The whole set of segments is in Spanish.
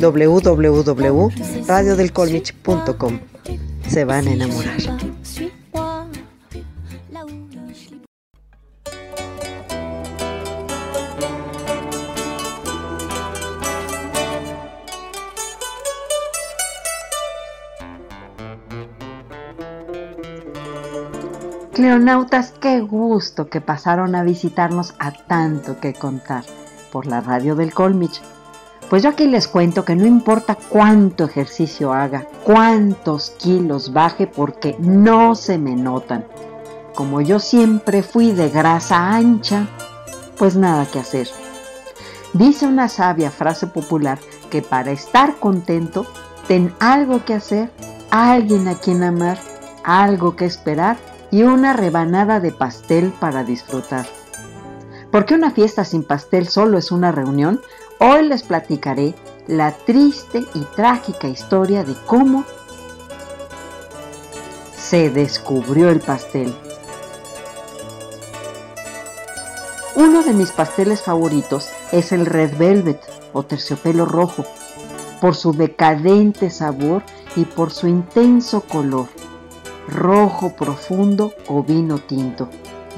www.radiodelcolmich.com. Se van a enamorar. Cleonautas, qué gusto que pasaron a visitarnos a tanto que contar por la radio del Colmich. Pues yo aquí les cuento que no importa cuánto ejercicio haga, cuántos kilos baje, porque no se me notan. Como yo siempre fui de grasa ancha, pues nada que hacer. Dice una sabia frase popular que para estar contento, ten algo que hacer, alguien a quien amar, algo que esperar y una rebanada de pastel para disfrutar. ¿Por qué una fiesta sin pastel solo es una reunión? Hoy les platicaré la triste y trágica historia de cómo se descubrió el pastel. Uno de mis pasteles favoritos es el Red Velvet o terciopelo rojo, por su decadente sabor y por su intenso color, rojo profundo o vino tinto,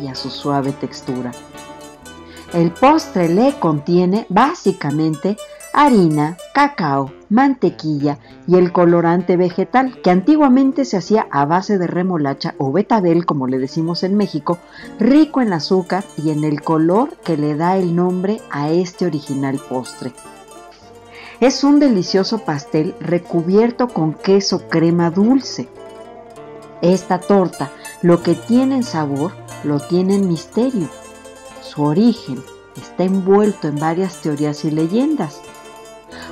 y a su suave textura. El postre le contiene básicamente harina, cacao, mantequilla y el colorante vegetal que antiguamente se hacía a base de remolacha o betabel, como le decimos en México, rico en azúcar y en el color que le da el nombre a este original postre. Es un delicioso pastel recubierto con queso crema dulce. Esta torta lo que tiene en sabor lo tiene en misterio su origen está envuelto en varias teorías y leyendas.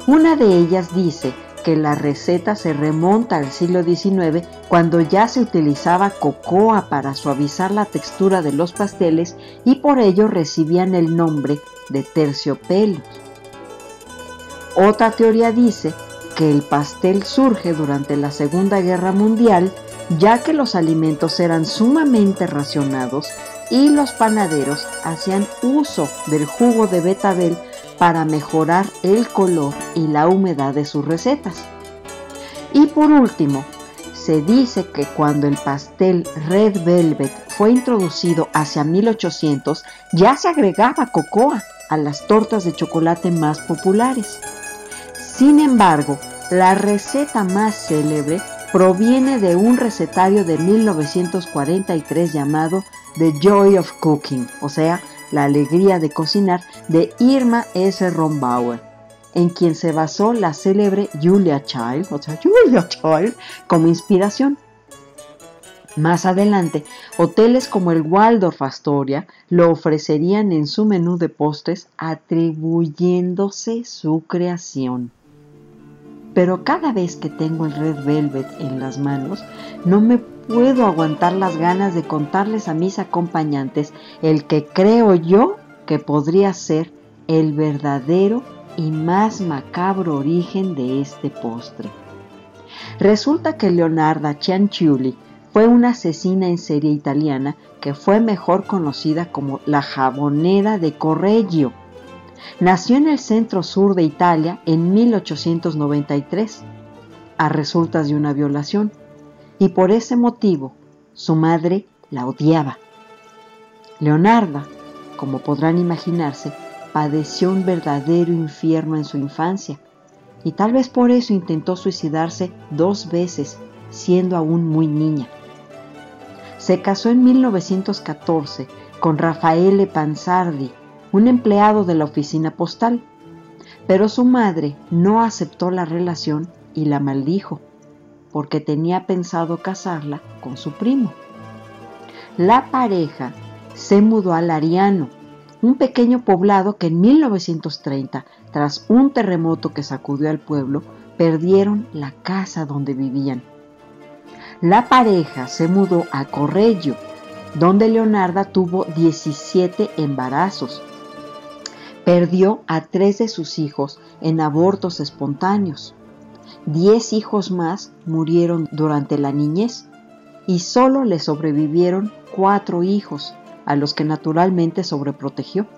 Una de ellas dice que la receta se remonta al siglo XIX cuando ya se utilizaba cocoa para suavizar la textura de los pasteles y por ello recibían el nombre de terciopelo. Otra teoría dice que el pastel surge durante la Segunda Guerra Mundial ya que los alimentos eran sumamente racionados y los panaderos hacían uso del jugo de betabel para mejorar el color y la humedad de sus recetas. Y por último, se dice que cuando el pastel Red Velvet fue introducido hacia 1800, ya se agregaba cocoa a las tortas de chocolate más populares. Sin embargo, la receta más célebre proviene de un recetario de 1943 llamado The Joy of Cooking, o sea, la alegría de cocinar de Irma S. Rombauer, en quien se basó la célebre Julia Child, o sea, Julia Child, como inspiración. Más adelante, hoteles como el Waldorf Astoria lo ofrecerían en su menú de postres atribuyéndose su creación pero cada vez que tengo el Red Velvet en las manos, no me puedo aguantar las ganas de contarles a mis acompañantes el que creo yo que podría ser el verdadero y más macabro origen de este postre. Resulta que Leonarda Cianciulli fue una asesina en serie italiana que fue mejor conocida como la jabonera de Correggio Nació en el centro sur de Italia en 1893, a resultas de una violación, y por ese motivo su madre la odiaba. Leonarda, como podrán imaginarse, padeció un verdadero infierno en su infancia, y tal vez por eso intentó suicidarse dos veces, siendo aún muy niña. Se casó en 1914 con Raffaele Panzardi, un empleado de la oficina postal, pero su madre no aceptó la relación y la maldijo, porque tenía pensado casarla con su primo. La pareja se mudó a Lariano, un pequeño poblado que en 1930, tras un terremoto que sacudió al pueblo, perdieron la casa donde vivían. La pareja se mudó a Correggio, donde Leonarda tuvo 17 embarazos. Perdió a tres de sus hijos en abortos espontáneos. Diez hijos más murieron durante la niñez y solo le sobrevivieron cuatro hijos, a los que naturalmente sobreprotegió.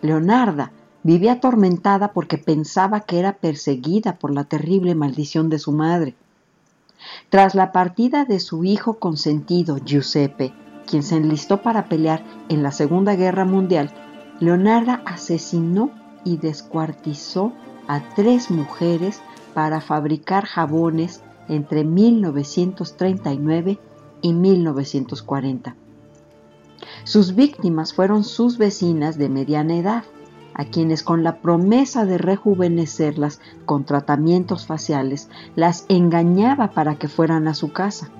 Leonarda vivía atormentada porque pensaba que era perseguida por la terrible maldición de su madre. Tras la partida de su hijo consentido, Giuseppe, quien se enlistó para pelear en la Segunda Guerra Mundial, Leonarda asesinó y descuartizó a tres mujeres para fabricar jabones entre 1939 y 1940. Sus víctimas fueron sus vecinas de mediana edad, a quienes con la promesa de rejuvenecerlas con tratamientos faciales las engañaba para que fueran a su casa.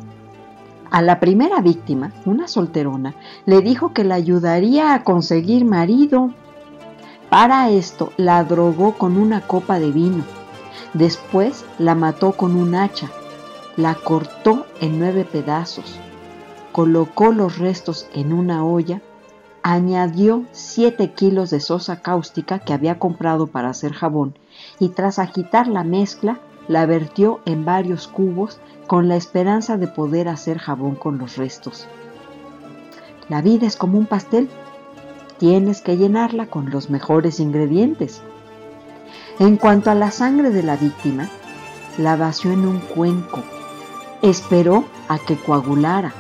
A la primera víctima, una solterona, le dijo que la ayudaría a conseguir marido. Para esto la drogó con una copa de vino. Después la mató con un hacha. La cortó en nueve pedazos. Colocó los restos en una olla añadió 7 kilos de sosa cáustica que había comprado para hacer jabón y tras agitar la mezcla la vertió en varios cubos con la esperanza de poder hacer jabón con los restos. La vida es como un pastel, tienes que llenarla con los mejores ingredientes. En cuanto a la sangre de la víctima, la vació en un cuenco, esperó a que coagulara,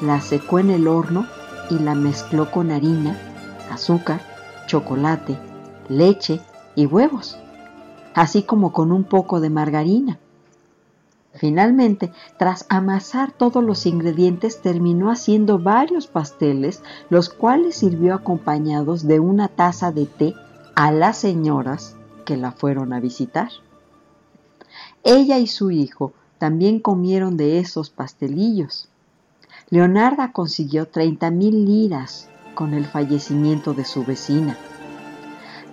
la secó en el horno y la mezcló con harina, azúcar, chocolate, leche y huevos, así como con un poco de margarina. Finalmente, tras amasar todos los ingredientes, terminó haciendo varios pasteles, los cuales sirvió acompañados de una taza de té a las señoras que la fueron a visitar. Ella y su hijo también comieron de esos pastelillos. Leonarda consiguió 30 mil liras con el fallecimiento de su vecina.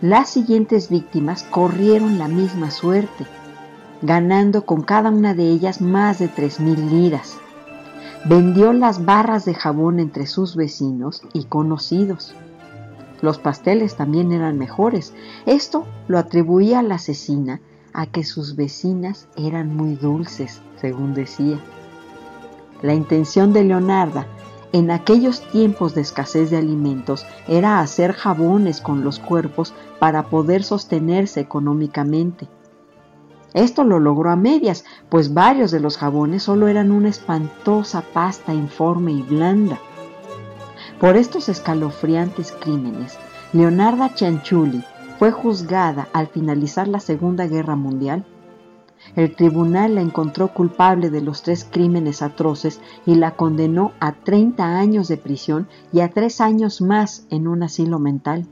Las siguientes víctimas corrieron la misma suerte, ganando con cada una de ellas más de 3 mil liras. Vendió las barras de jabón entre sus vecinos y conocidos. Los pasteles también eran mejores. Esto lo atribuía la asesina a que sus vecinas eran muy dulces, según decía. La intención de Leonarda en aquellos tiempos de escasez de alimentos era hacer jabones con los cuerpos para poder sostenerse económicamente. Esto lo logró a medias, pues varios de los jabones solo eran una espantosa pasta informe y blanda. Por estos escalofriantes crímenes, Leonarda Cianciulli fue juzgada al finalizar la Segunda Guerra Mundial el tribunal la encontró culpable de los tres crímenes atroces y la condenó a 30 años de prisión y a tres años más en un asilo mental.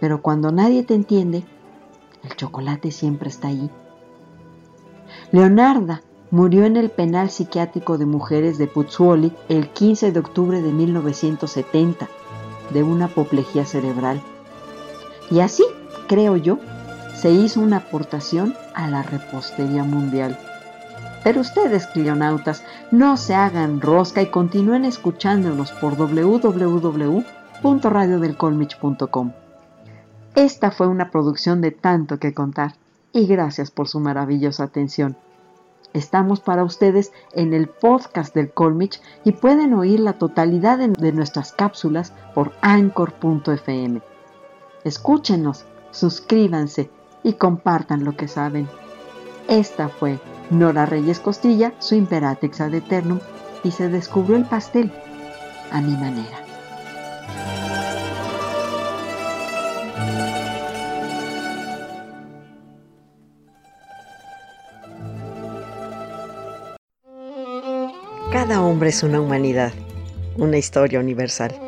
Pero cuando nadie te entiende, el chocolate siempre está ahí. Leonarda murió en el penal psiquiátrico de mujeres de Pozzuoli el 15 de octubre de 1970 de una apoplejía cerebral. Y así, creo yo, se hizo una aportación a la repostería mundial. Pero ustedes, clionautas, no se hagan rosca y continúen escuchándonos por www.radiodelcolmich.com. Esta fue una producción de tanto que contar y gracias por su maravillosa atención. Estamos para ustedes en el podcast del Colmich y pueden oír la totalidad de nuestras cápsulas por anchor.fm. Escúchenos, suscríbanse y compartan lo que saben. Esta fue Nora Reyes Costilla, su Imperatrix ad eternum, y se descubrió el pastel a mi manera. Cada hombre es una humanidad, una historia universal.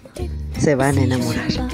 Se van a enamorar.